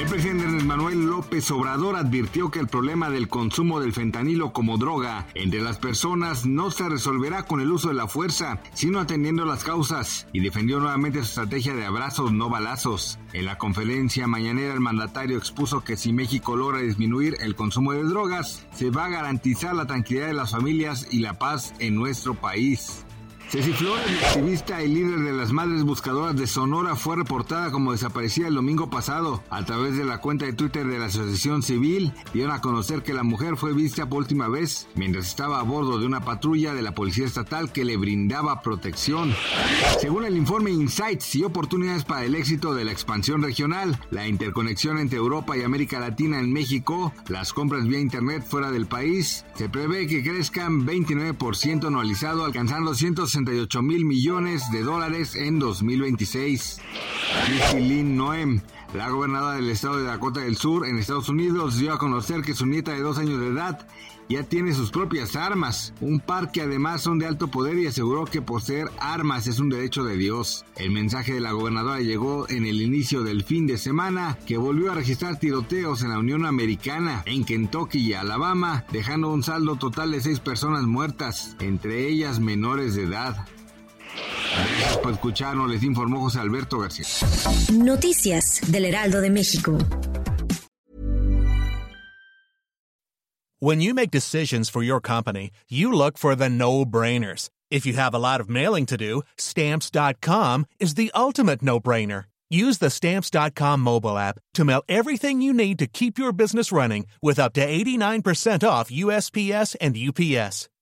El presidente Manuel López Obrador advirtió que el problema del consumo del fentanilo como droga entre las personas no se resolverá con el uso de la fuerza, sino atendiendo las causas, y defendió nuevamente su estrategia de abrazos no balazos. En la conferencia mañanera el mandatario expuso que si México logra disminuir el consumo de drogas, se va a garantizar la tranquilidad de las familias y la paz en nuestro país. Ceci Flores, activista y líder de las Madres Buscadoras de Sonora, fue reportada como desaparecida el domingo pasado. A través de la cuenta de Twitter de la Asociación Civil, dieron a conocer que la mujer fue vista por última vez mientras estaba a bordo de una patrulla de la Policía Estatal que le brindaba protección. Según el informe Insights y oportunidades para el éxito de la expansión regional, la interconexión entre Europa y América Latina en México, las compras vía Internet fuera del país, se prevé que crezcan 29% anualizado, alcanzando 160 68 mil millones de dólares en 2026. Noem, la gobernadora del estado de Dakota del Sur en Estados Unidos, dio a conocer que su nieta de dos años de edad ya tiene sus propias armas, un par que además son de alto poder y aseguró que poseer armas es un derecho de Dios. El mensaje de la gobernadora llegó en el inicio del fin de semana, que volvió a registrar tiroteos en la Unión Americana, en Kentucky y Alabama, dejando un saldo total de seis personas muertas, entre ellas menores de edad. Gracias por escucharnos, les informó José Alberto García. Noticias del Heraldo de México. When you make decisions for your company, you look for the no-brainers. If you have a lot of mailing to do, stamps.com is the ultimate no-brainer. Use the stamps.com mobile app to mail everything you need to keep your business running with up to 89% off USPS and UPS.